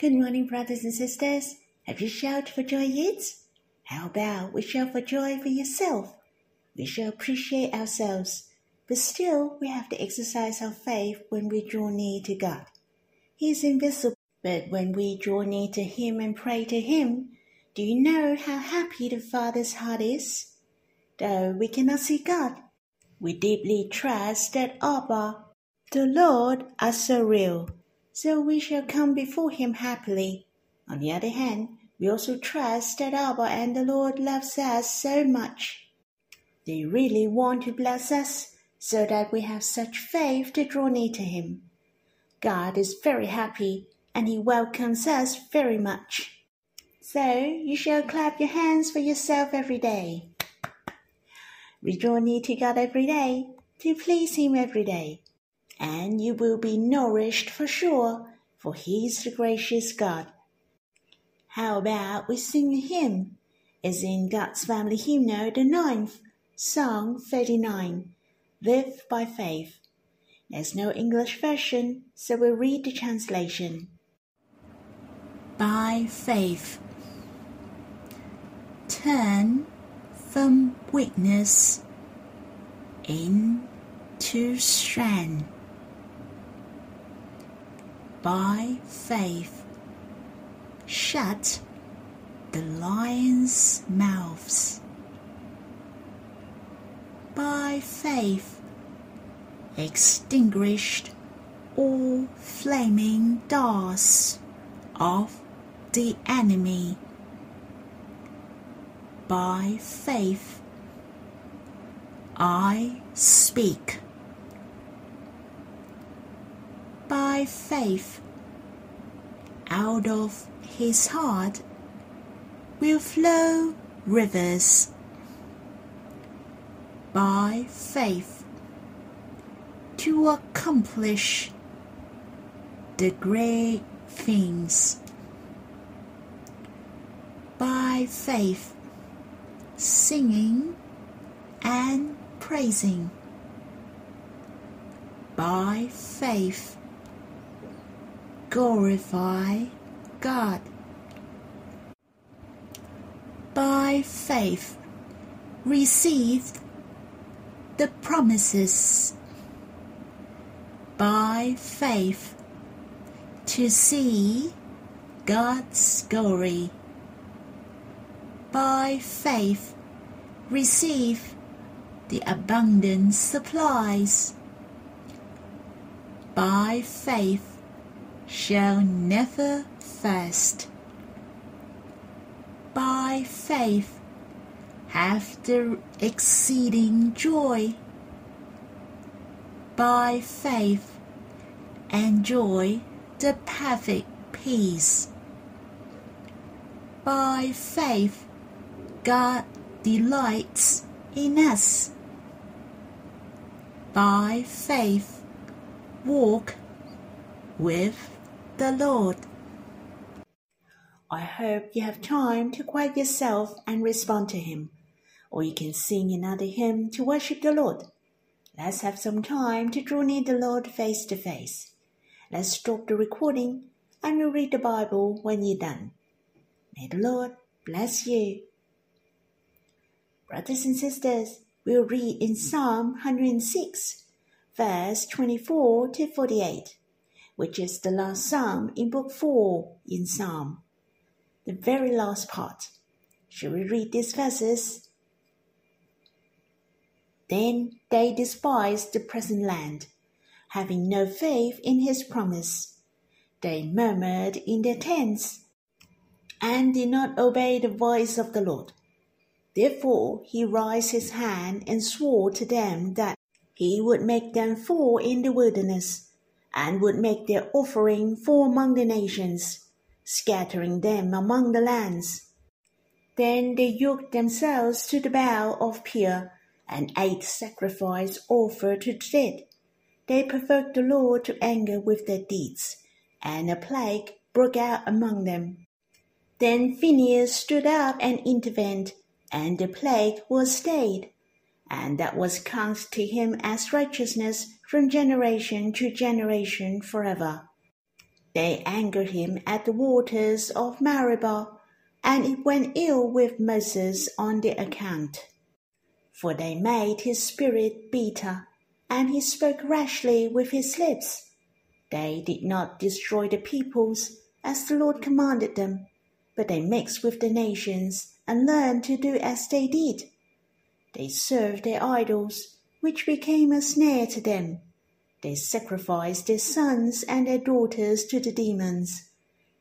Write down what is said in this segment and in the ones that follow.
Good morning, brothers and sisters. Have you shouted for joy yet? How about we shout for joy for yourself? We shall appreciate ourselves, but still we have to exercise our faith when we draw near to God. He is invisible, but when we draw near to Him and pray to Him, do you know how happy the Father's heart is? Though we cannot see God, we deeply trust that Abba, the Lord, are so real, so we shall come before Him happily. On the other hand, we also trust that Abba and the Lord loves us so much. They really want to bless us so that we have such faith to draw near to Him. God is very happy and He welcomes us very much. So you shall clap your hands for yourself every day. We draw near to God every day to please Him every day, and you will be nourished for sure, for He is the gracious God. How about we sing a hymn? It's in God's Family Hymnal, the ninth, Song 39, Live by Faith. There's no English version, so we'll read the translation. By faith, turn from weakness into strength. By faith, shut the lions' mouths. By faith, extinguished all flaming darts of the enemy. By faith, I speak. By faith, out of his heart will flow rivers. By faith, to accomplish the great things. By faith, singing and praising. By faith, glorify God. By faith, received the promises. By faith, to see God's glory. By faith, receive the abundant supplies. By faith, shall never fast. By faith have the exceeding joy. By faith enjoy the perfect peace. By faith God delights in us. By faith walk with the Lord. I hope you have time to quiet yourself and respond to Him, or you can sing another hymn to worship the Lord. Let's have some time to draw near the Lord face to face. Let's stop the recording and we'll read the Bible when you're done. May the Lord bless you. Brothers and sisters, we'll read in Psalm 106, verse 24 to 48 which is the last psalm in Book 4 in Psalm, the very last part. Shall we read these verses? Then they despised the present land, having no faith in his promise. They murmured in their tents and did not obey the voice of the Lord. Therefore he raised his hand and swore to them that he would make them fall in the wilderness and would make their offering for among the nations, scattering them among the lands. Then they yoked themselves to the Baal of Peor, and ate sacrifice offered to the dead. They provoked the Lord to anger with their deeds, and a plague broke out among them. Then Phinehas stood up and intervened, and the plague was stayed and that was counted to him as righteousness from generation to generation forever. They angered him at the waters of Meribah, and it went ill with Moses on their account. For they made his spirit bitter, and he spoke rashly with his lips. They did not destroy the peoples as the Lord commanded them, but they mixed with the nations and learned to do as they did. They served their idols, which became a snare to them. They sacrificed their sons and their daughters to the demons.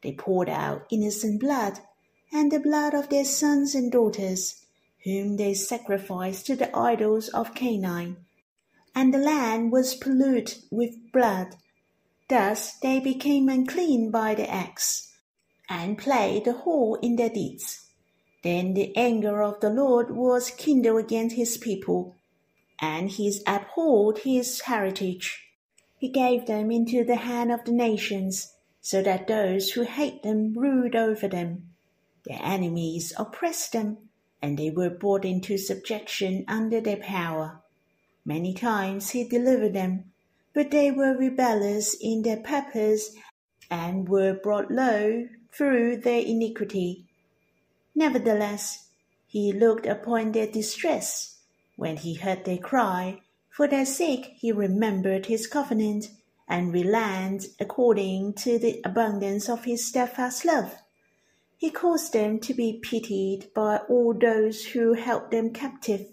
They poured out innocent blood, and the blood of their sons and daughters, whom they sacrificed to the idols of Canaan. And the land was polluted with blood. Thus they became unclean by the axe, and played the whore in their deeds. Then the anger of the Lord was kindled against his people, and he abhorred his heritage. He gave them into the hand of the nations, so that those who hate them ruled over them. Their enemies oppressed them, and they were brought into subjection under their power. Many times he delivered them, but they were rebellious in their purpose and were brought low through their iniquity. Nevertheless, he looked upon their distress when he heard their cry. For their sake he remembered his covenant and relented according to the abundance of his steadfast love. He caused them to be pitied by all those who held them captive.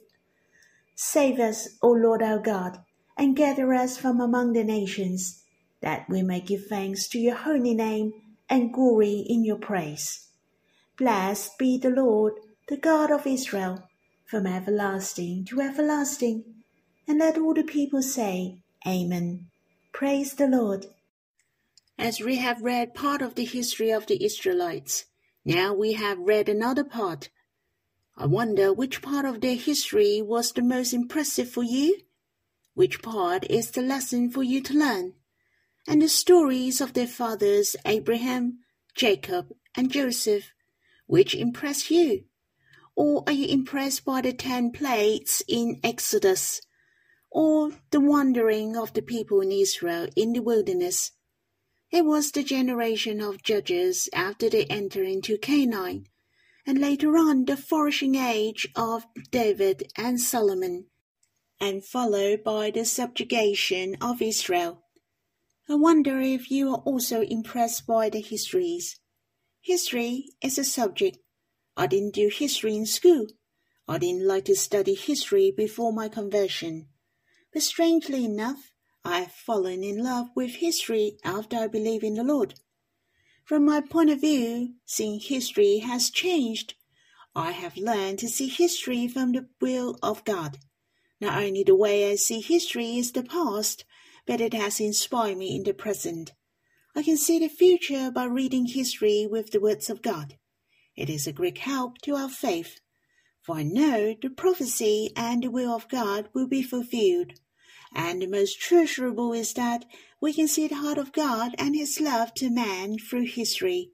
Save us, O Lord our God, and gather us from among the nations, that we may give thanks to your holy name and glory in your praise. Blessed be the Lord, the God of Israel, from everlasting to everlasting. And let all the people say, Amen. Praise the Lord. As we have read part of the history of the Israelites, now we have read another part. I wonder which part of their history was the most impressive for you? Which part is the lesson for you to learn? And the stories of their fathers, Abraham, Jacob, and Joseph, which impress you? Or are you impressed by the ten plagues in Exodus? Or the wandering of the people in Israel in the wilderness? It was the generation of judges after they entered into Canaan, and later on the flourishing age of David and Solomon, and followed by the subjugation of Israel. I wonder if you are also impressed by the histories. History is a subject I didn't do history in school. I didn't like to study history before my conversion. But strangely enough, I have fallen in love with history after I believe in the Lord. From my point of view, seeing history has changed. I have learned to see history from the will of God. Not only the way I see history is the past, but it has inspired me in the present. I can see the future by reading history with the words of God. It is a great help to our faith, for I know the prophecy and the will of God will be fulfilled. And the most treasurable is that we can see the heart of God and His love to man through history.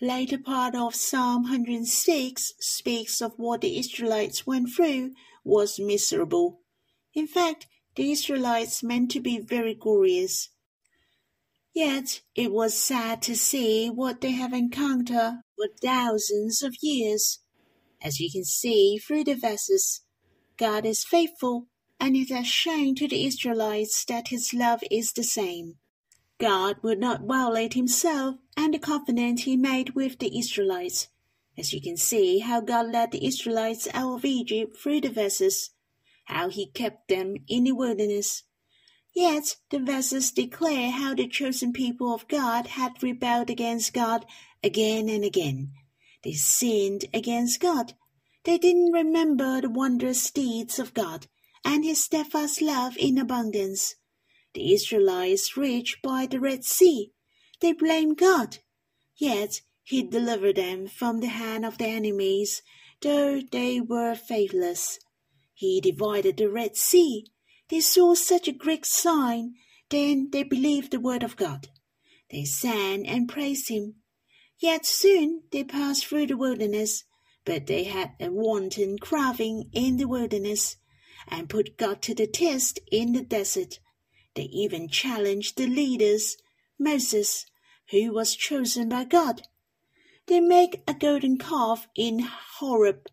The later part of Psalm 106 speaks of what the Israelites went through was miserable. In fact, the Israelites meant to be very glorious. Yet it was sad to see what they have encountered for thousands of years. As you can see through the verses, God is faithful, and it has shown to the Israelites that his love is the same. God would not violate himself and the covenant he made with the Israelites. As you can see how God led the Israelites out of Egypt through the verses, how he kept them in the wilderness, Yet the verses declare how the chosen people of God had rebelled against God again and again. They sinned against God. They didn't remember the wondrous deeds of God and his steadfast love in abundance. The Israelites reached by the Red Sea. They blamed God. Yet he delivered them from the hand of their enemies, though they were faithless. He divided the Red Sea they saw such a great sign, then they believed the word of God. They sang and praised him. Yet soon they passed through the wilderness, but they had a wanton craving in the wilderness, and put God to the test in the desert. They even challenged the leaders, Moses, who was chosen by God. They make a golden calf in Horeb.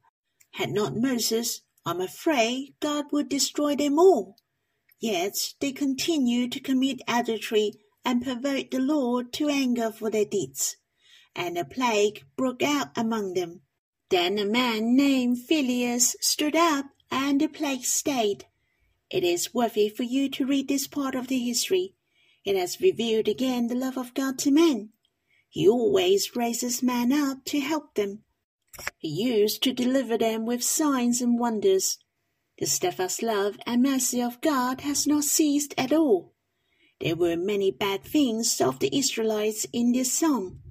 Had not Moses, I'm afraid God would destroy them all. Yet they continue to commit adultery and provoke the Lord to anger for their deeds. And a plague broke out among them. Then a man named Phinehas stood up, and the plague stayed. It is worthy for you to read this part of the history. It has revealed again the love of God to men. He always raises men up to help them. He used to deliver them with signs and wonders. The steadfast love and mercy of God has not ceased at all. There were many bad things of the Israelites in this psalm.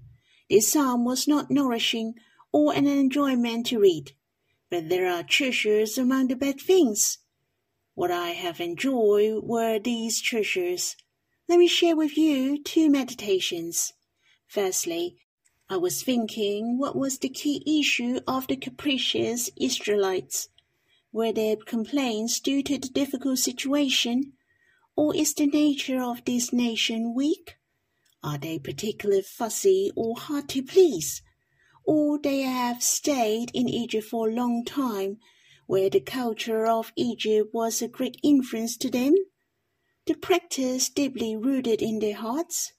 This psalm was not nourishing or an enjoyment to read, but there are treasures among the bad things. What I have enjoyed were these treasures. Let me share with you two meditations. Firstly, I was thinking what was the key issue of the capricious Israelites. Were their complaints due to the difficult situation or is the nature of this nation weak? Are they particularly fussy or hard to please? Or they have stayed in Egypt for a long time, where the culture of Egypt was a great influence to them? The practice deeply rooted in their hearts?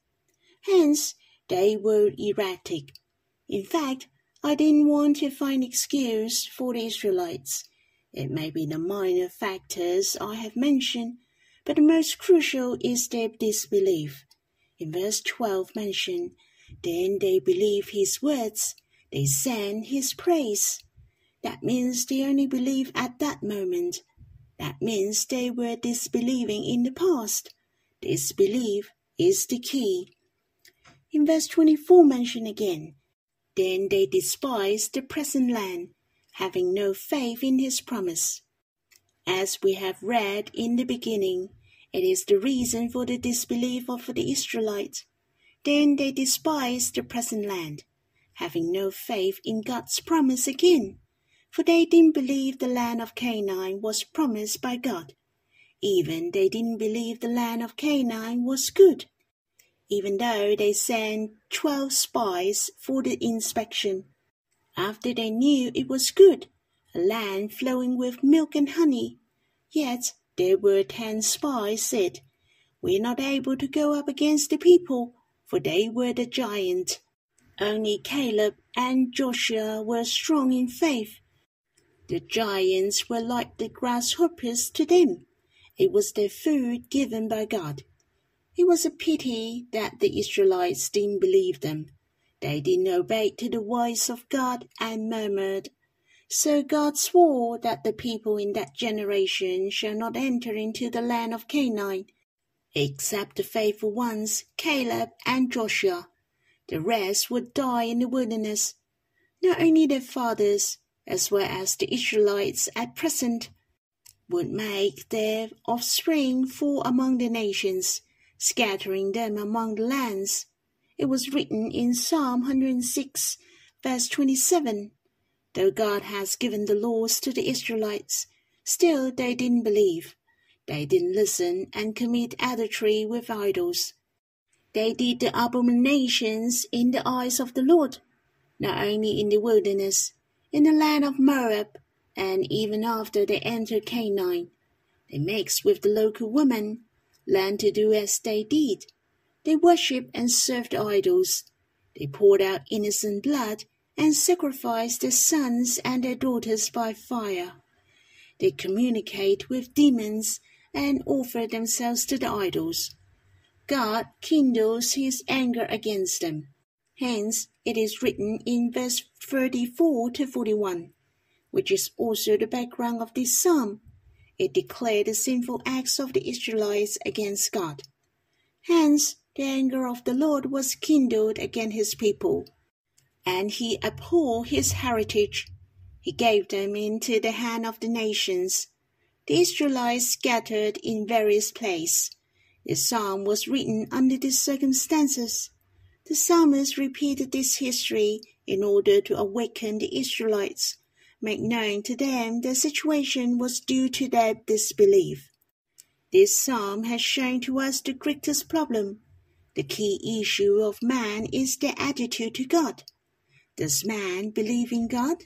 Hence, they were erratic. In fact, I didn't want to find excuse for the Israelites. It may be the minor factors I have mentioned but the most crucial is their disbelief. In verse 12 mentioned, Then they believe his words, they sang his praise. That means they only believe at that moment. That means they were disbelieving in the past. Disbelief is the key. In verse 24 mentioned again, Then they despised the present land, having no faith in his promise. As we have read in the beginning, it is the reason for the disbelief of the Israelites. Then they despised the present land, having no faith in God's promise again, for they didn't believe the land of Canaan was promised by God. Even they didn't believe the land of Canaan was good, even though they sent twelve spies for the inspection. After they knew it was good, a land flowing with milk and honey, yet there were ten spies said, We're not able to go up against the people, for they were the giant. Only Caleb and Joshua were strong in faith. The giants were like the grasshoppers to them. It was their food given by God. It was a pity that the Israelites didn't believe them. They didn't obey to the voice of God and murmured so God swore that the people in that generation shall not enter into the land of Canaan, except the faithful ones, Caleb and Joshua. The rest would die in the wilderness. Not only their fathers, as well as the Israelites at present, would make their offspring fall among the nations, scattering them among the lands. It was written in Psalm 106, verse 27. Though God has given the laws to the Israelites, still they didn't believe. They didn't listen and commit adultery with idols. They did the abominations in the eyes of the Lord, not only in the wilderness, in the land of Moab, and even after they entered Canaan. They mixed with the local women, learned to do as they did. They worshipped and served idols. They poured out innocent blood and sacrificed their sons and their daughters by fire. They communicate with demons and offer themselves to the idols. God kindles his anger against them. Hence, it is written in verse 34 to 41, which is also the background of this psalm. It declared the sinful acts of the Israelites against God. Hence, the anger of the Lord was kindled against his people and he abhorred his heritage. He gave them into the hand of the nations. The Israelites scattered in various places. The psalm was written under these circumstances. The psalmist repeated this history in order to awaken the Israelites, make known to them their situation was due to their disbelief. This psalm has shown to us the greatest problem The key issue of man is their attitude to God. Does man believe in God?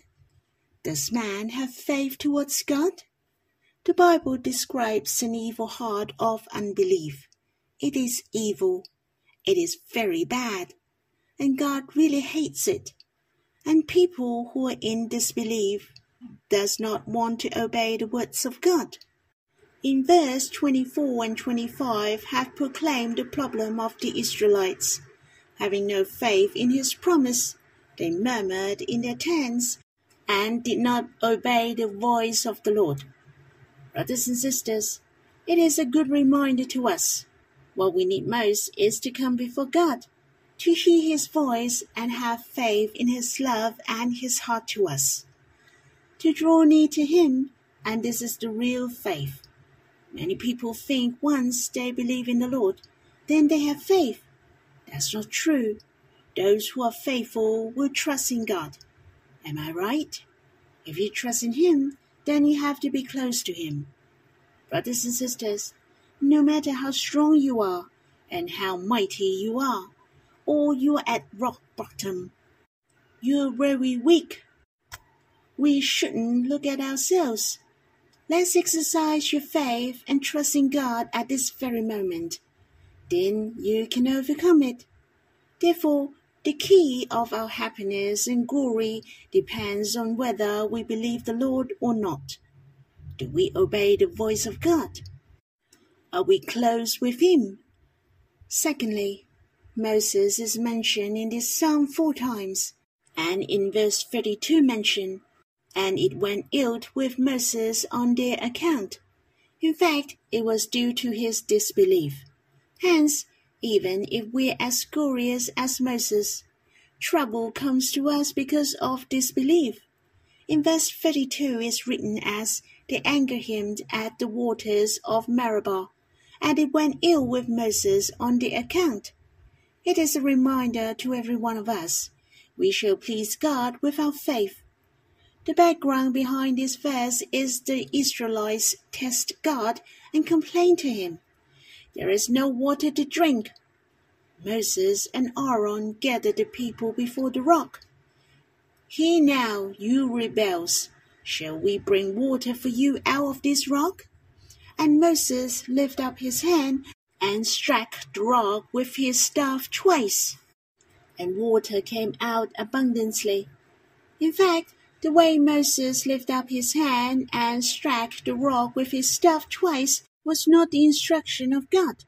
Does man have faith towards God? The Bible describes an evil heart of unbelief. It is evil. It is very bad. And God really hates it. And people who are in disbelief does not want to obey the words of God in verse 24 and 25 have proclaimed the problem of the Israelites. Having no faith in his promise, they murmured in their tents and did not obey the voice of the Lord. Brothers and sisters, it is a good reminder to us. What we need most is to come before God, to hear his voice and have faith in his love and his heart to us. To draw near to him, and this is the real faith Many people think once they believe in the Lord, then they have faith. That's not true. Those who are faithful will trust in God. Am I right? If you trust in Him, then you have to be close to Him. Brothers and sisters, no matter how strong you are and how mighty you are, or you are at rock bottom, you're very weak. We shouldn't look at ourselves Let's exercise your faith and trust in God at this very moment. Then you can overcome it. Therefore, the key of our happiness and glory depends on whether we believe the Lord or not. Do we obey the voice of God? Are we close with Him? Secondly, Moses is mentioned in this psalm four times, and in verse 32 mentioned and it went ill with Moses on their account. In fact, it was due to his disbelief. Hence, even if we're as glorious as Moses, trouble comes to us because of disbelief. In verse 32 is written as, They angered him at the waters of Meribah, and it went ill with Moses on the account. It is a reminder to every one of us. We shall please God with our faith the background behind this verse is the Israelites test God and complain to him. There is no water to drink. Moses and Aaron gathered the people before the rock. Hear now, you rebels. Shall we bring water for you out of this rock? And Moses lifted up his hand and struck the rock with his staff twice, and water came out abundantly. In fact, the way Moses lifted up his hand and struck the rock with his staff twice was not the instruction of God.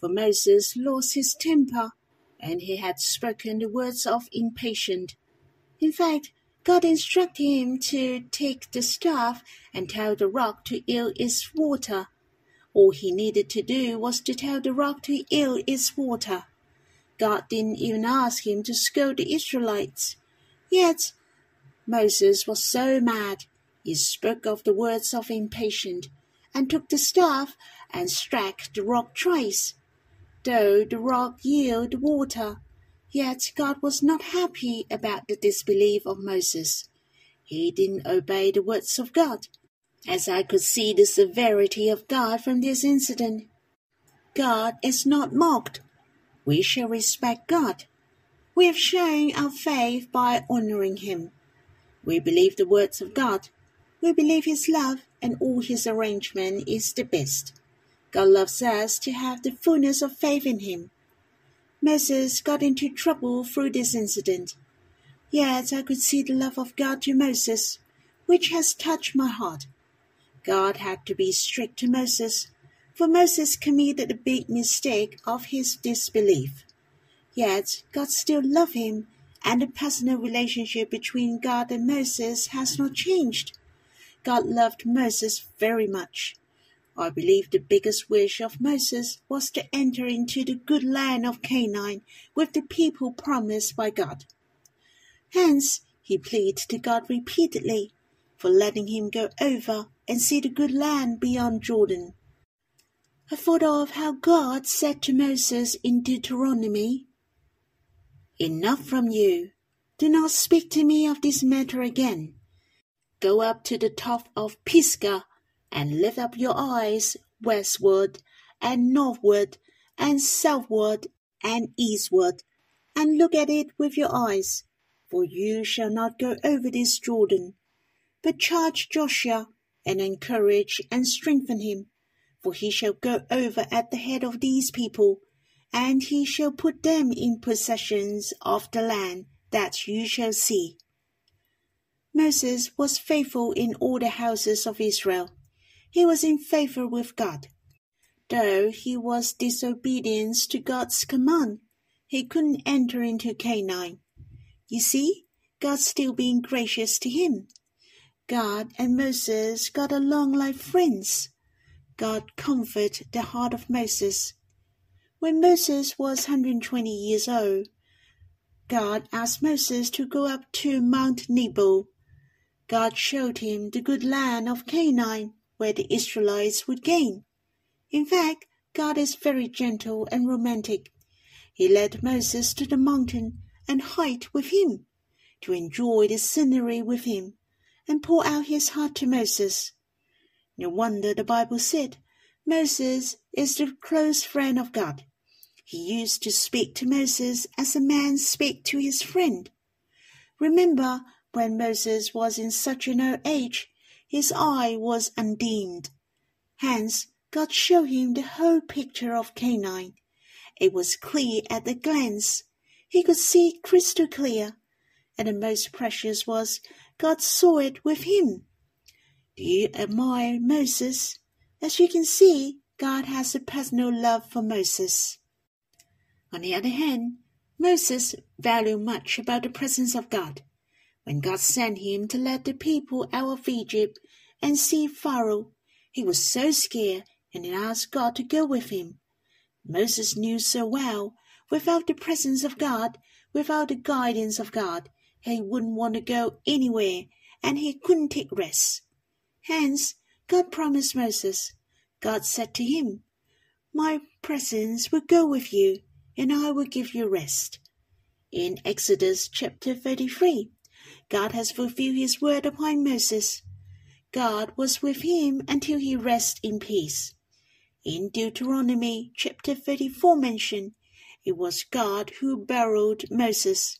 For Moses lost his temper, and he had spoken the words of impatience. In fact, God instructed him to take the staff and tell the rock to yield its water. All he needed to do was to tell the rock to yield its water. God didn't even ask him to scold the Israelites. Yet Moses was so mad, he spoke of the words of impatience, and took the staff and struck the rock twice. Though the rock yielded water, yet God was not happy about the disbelief of Moses. He didn't obey the words of God. As I could see the severity of God from this incident, God is not mocked. We shall respect God. We have shown our faith by honoring Him. We believe the words of God. We believe His love and all His arrangement is the best. God loves us to have the fullness of faith in Him. Moses got into trouble through this incident. Yet I could see the love of God to Moses, which has touched my heart. God had to be strict to Moses, for Moses committed the big mistake of his disbelief. Yet God still loved him and the personal relationship between God and Moses has not changed. God loved Moses very much. I believe the biggest wish of Moses was to enter into the good land of Canaan with the people promised by God. Hence, he pleaded to God repeatedly for letting him go over and see the good land beyond Jordan. I thought of how God said to Moses in Deuteronomy Enough from you. Do not speak to me of this matter again. Go up to the top of Pisgah and lift up your eyes westward and northward and southward and eastward, and look at it with your eyes, for you shall not go over this Jordan. But charge Joshua, and encourage and strengthen him, for he shall go over at the head of these people, and he shall put them in possessions of the land that you shall see. Moses was faithful in all the houses of Israel. He was in favor with God. Though he was disobedient to God's command, he couldn't enter into Canaan. You see, God still being gracious to him. God and Moses got along like friends. God comforted the heart of Moses. When Moses was 120 years old, God asked Moses to go up to Mount Nebo God showed him the good land of Canaan where the Israelites would gain. In fact, God is very gentle and romantic. He led Moses to the mountain and hiked with him, to enjoy the scenery with him, and pour out his heart to Moses. No wonder the Bible said Moses is the close friend of God. He used to speak to Moses as a man speaks to his friend. Remember when Moses was in such an old age, his eye was undimmed. Hence, God showed him the whole picture of Canaan. It was clear at a glance. He could see crystal clear. And the most precious was, God saw it with him. Do you admire Moses? As you can see, God has a personal love for Moses. On the other hand, Moses valued much about the presence of God. When God sent him to let the people out of Egypt and see Pharaoh, he was so scared and he asked God to go with him. Moses knew so well, without the presence of God, without the guidance of God, he wouldn't want to go anywhere and he couldn't take rest. Hence, God promised Moses. God said to him, My presence will go with you, and I will give you rest. In Exodus chapter 33, God has fulfilled his word upon Moses. God was with him until he rested in peace. In Deuteronomy chapter 34 mentioned, it was God who buried Moses.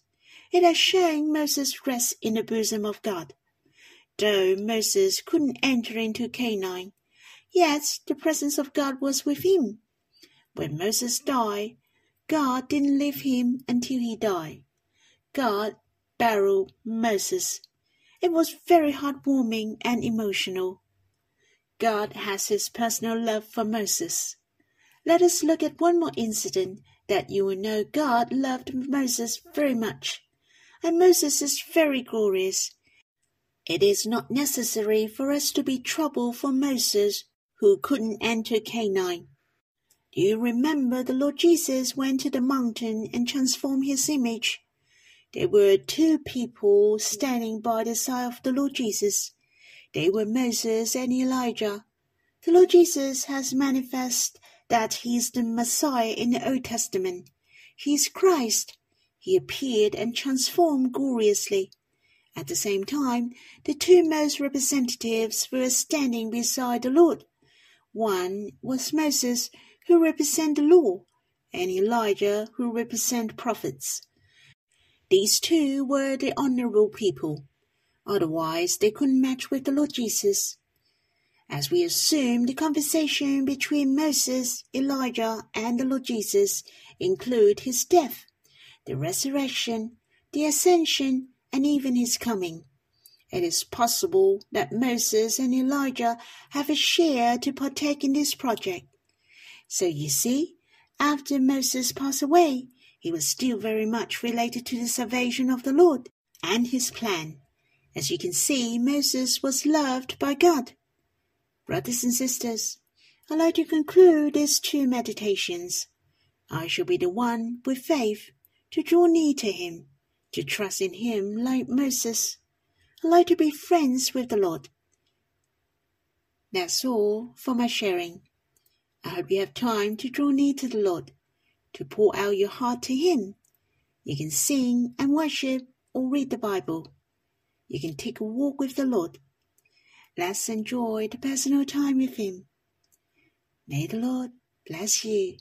It has shown Moses rest in the bosom of God. Though Moses couldn't enter into Canaan, yet the presence of God was with him. When Moses died, God didn't leave him until he died. God Barrel Moses. It was very heartwarming and emotional. God has his personal love for Moses. Let us look at one more incident that you will know God loved Moses very much. And Moses is very glorious. It is not necessary for us to be troubled for Moses, who couldn't enter Canaan. Do you remember the Lord Jesus went to the mountain and transformed his image? There were two people standing by the side of the Lord Jesus. They were Moses and Elijah. The Lord Jesus has manifested that he is the Messiah in the Old Testament. He is Christ. He appeared and transformed gloriously. At the same time, the two most representatives were standing beside the Lord. One was Moses, who represent the law, and Elijah, who represent prophets. These two were the honorable people. Otherwise, they couldn't match with the Lord Jesus. As we assume, the conversation between Moses, Elijah, and the Lord Jesus include his death, the resurrection, the ascension, and even his coming. It is possible that Moses and Elijah have a share to partake in this project. So you see, after Moses passed away, he was still very much related to the salvation of the Lord and his plan. As you can see, Moses was loved by God. Brothers and sisters, I'd like to conclude these two meditations. I shall be the one with faith to draw near to him, to trust in him like Moses. I'd like to be friends with the Lord. That's all for my sharing. I hope you have time to draw near to the Lord to pour out your heart to Him. You can sing and worship or read the Bible. You can take a walk with the Lord. Let's enjoy the personal time with Him. May the Lord bless you.